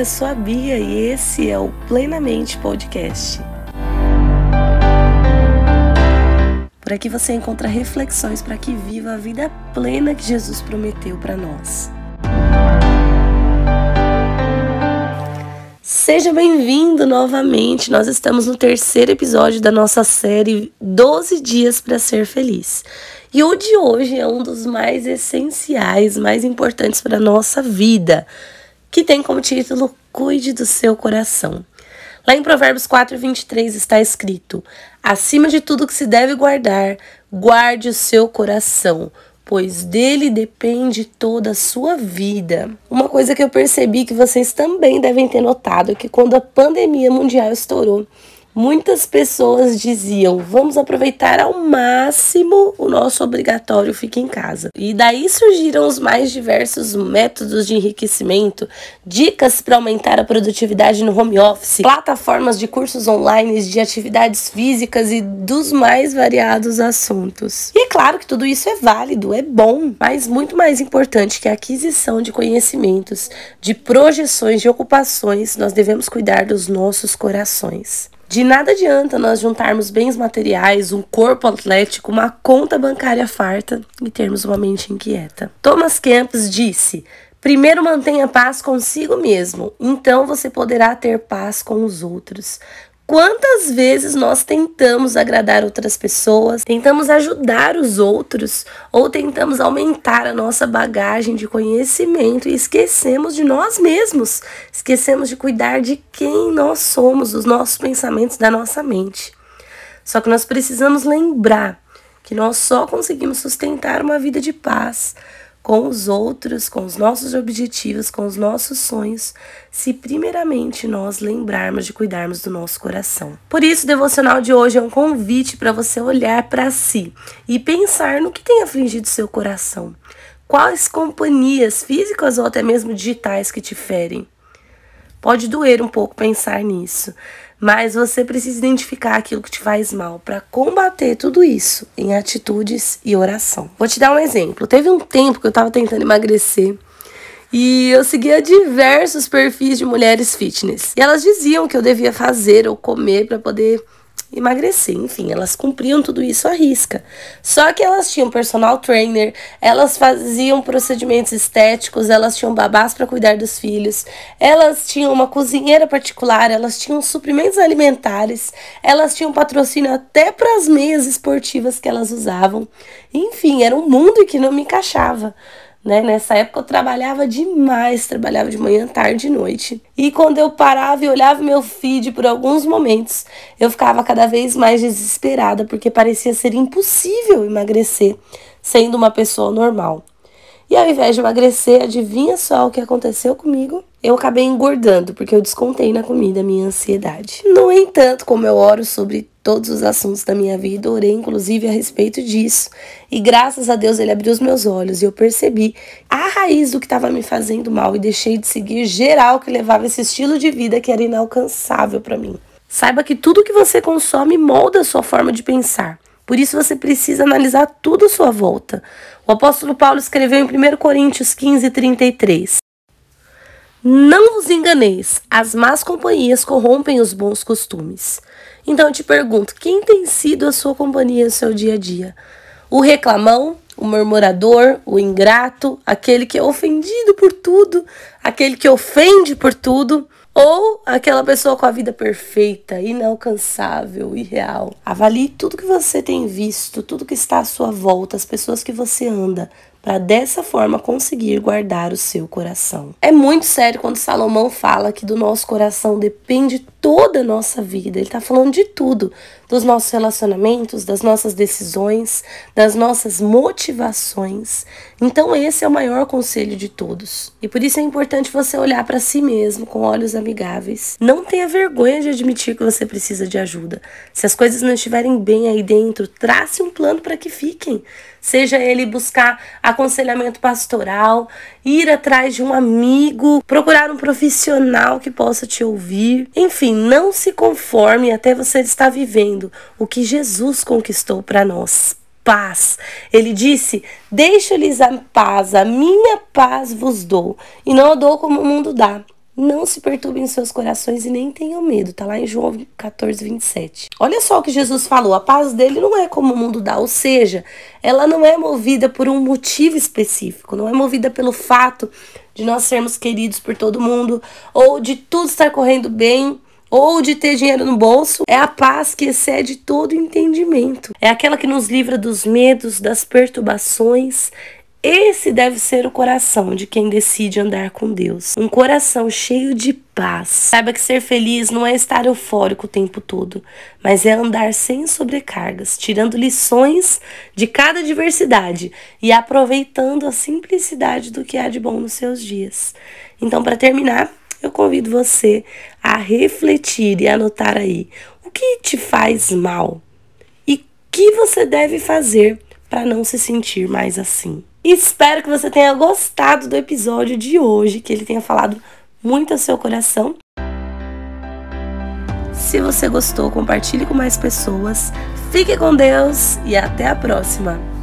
eu sou a Bia e esse é o Plenamente Podcast. Por aqui você encontra reflexões para que viva a vida plena que Jesus prometeu para nós. Seja bem-vindo novamente. Nós estamos no terceiro episódio da nossa série 12 Dias para Ser Feliz. E o de hoje é um dos mais essenciais, mais importantes para a nossa vida que tem como título Cuide do seu coração. Lá em Provérbios 4, 23 está escrito: Acima de tudo que se deve guardar, guarde o seu coração, pois dele depende toda a sua vida. Uma coisa que eu percebi que vocês também devem ter notado é que quando a pandemia mundial estourou, Muitas pessoas diziam: vamos aproveitar ao máximo o nosso obrigatório fica em casa. E daí surgiram os mais diversos métodos de enriquecimento, dicas para aumentar a produtividade no home office, plataformas de cursos online de atividades físicas e dos mais variados assuntos. E claro que tudo isso é válido, é bom, mas muito mais importante que a aquisição de conhecimentos, de projeções, de ocupações, nós devemos cuidar dos nossos corações. De nada adianta nós juntarmos bens materiais, um corpo atlético, uma conta bancária farta e termos uma mente inquieta. Thomas Kempis disse: Primeiro mantenha paz consigo mesmo, então você poderá ter paz com os outros. Quantas vezes nós tentamos agradar outras pessoas, tentamos ajudar os outros ou tentamos aumentar a nossa bagagem de conhecimento e esquecemos de nós mesmos, esquecemos de cuidar de quem nós somos, dos nossos pensamentos, da nossa mente. Só que nós precisamos lembrar que nós só conseguimos sustentar uma vida de paz com os outros, com os nossos objetivos, com os nossos sonhos, se primeiramente nós lembrarmos de cuidarmos do nosso coração. Por isso, o devocional de hoje é um convite para você olhar para si e pensar no que tem afligido seu coração. Quais companhias físicas ou até mesmo digitais que te ferem? Pode doer um pouco pensar nisso, mas você precisa identificar aquilo que te faz mal para combater tudo isso em atitudes e oração. Vou te dar um exemplo. Teve um tempo que eu estava tentando emagrecer e eu seguia diversos perfis de mulheres fitness. E elas diziam que eu devia fazer ou comer para poder emagrecer. Enfim, elas cumpriam tudo isso à risca. Só que elas tinham personal trainer, elas faziam procedimentos estéticos, elas tinham babás para cuidar dos filhos, elas tinham uma cozinheira particular, elas tinham suprimentos alimentares, elas tinham patrocínio até para as meias esportivas que elas usavam. Enfim, era um mundo que não me encaixava. Né? Nessa época eu trabalhava demais, trabalhava de manhã, tarde e noite. E quando eu parava e olhava meu feed por alguns momentos, eu ficava cada vez mais desesperada, porque parecia ser impossível emagrecer sendo uma pessoa normal. E ao invés de emagrecer, adivinha só o que aconteceu comigo? Eu acabei engordando porque eu descontei na comida a minha ansiedade. No entanto, como eu oro sobre todos os assuntos da minha vida, orei inclusive a respeito disso. E graças a Deus ele abriu os meus olhos e eu percebi a raiz do que estava me fazendo mal e deixei de seguir geral que levava esse estilo de vida que era inalcançável para mim. Saiba que tudo que você consome molda a sua forma de pensar. Por isso você precisa analisar tudo à sua volta. O apóstolo Paulo escreveu em 1 Coríntios 15, 33. Não vos enganeis, as más companhias corrompem os bons costumes. Então eu te pergunto, quem tem sido a sua companhia no seu dia a dia? O reclamão, o murmurador, o ingrato, aquele que é ofendido por tudo, aquele que ofende por tudo? Ou aquela pessoa com a vida perfeita, inalcançável, irreal. Avalie tudo que você tem visto, tudo que está à sua volta, as pessoas que você anda, para dessa forma conseguir guardar o seu coração. É muito sério quando Salomão fala que do nosso coração depende toda a nossa vida. Ele está falando de tudo, dos nossos relacionamentos, das nossas decisões, das nossas motivações. Então esse é o maior conselho de todos. E por isso é importante você olhar para si mesmo com olhos amigáveis. Não tenha vergonha de admitir que você precisa de ajuda. Se as coisas não estiverem bem aí dentro, trace um plano para que fiquem. Seja ele buscar aconselhamento pastoral, ir atrás de um amigo, procurar um profissional que possa te ouvir. Enfim, não se conforme até você estar vivendo o que Jesus conquistou para nós. Paz. Ele disse: Deixo-lhes a paz, a minha paz vos dou, e não a dou como o mundo dá. Não se perturbem seus corações e nem tenham medo. Tá lá em João 14, 27. Olha só o que Jesus falou. A paz dele não é como o mundo dá, ou seja, ela não é movida por um motivo específico, não é movida pelo fato de nós sermos queridos por todo mundo ou de tudo estar correndo bem ou de ter dinheiro no bolso, é a paz que excede todo entendimento. É aquela que nos livra dos medos, das perturbações. Esse deve ser o coração de quem decide andar com Deus. Um coração cheio de paz. Saiba que ser feliz não é estar eufórico o tempo todo, mas é andar sem sobrecargas, tirando lições de cada diversidade e aproveitando a simplicidade do que há de bom nos seus dias. Então, para terminar, eu convido você a refletir e anotar aí o que te faz mal e o que você deve fazer para não se sentir mais assim. Espero que você tenha gostado do episódio de hoje, que ele tenha falado muito ao seu coração. Se você gostou, compartilhe com mais pessoas. Fique com Deus e até a próxima!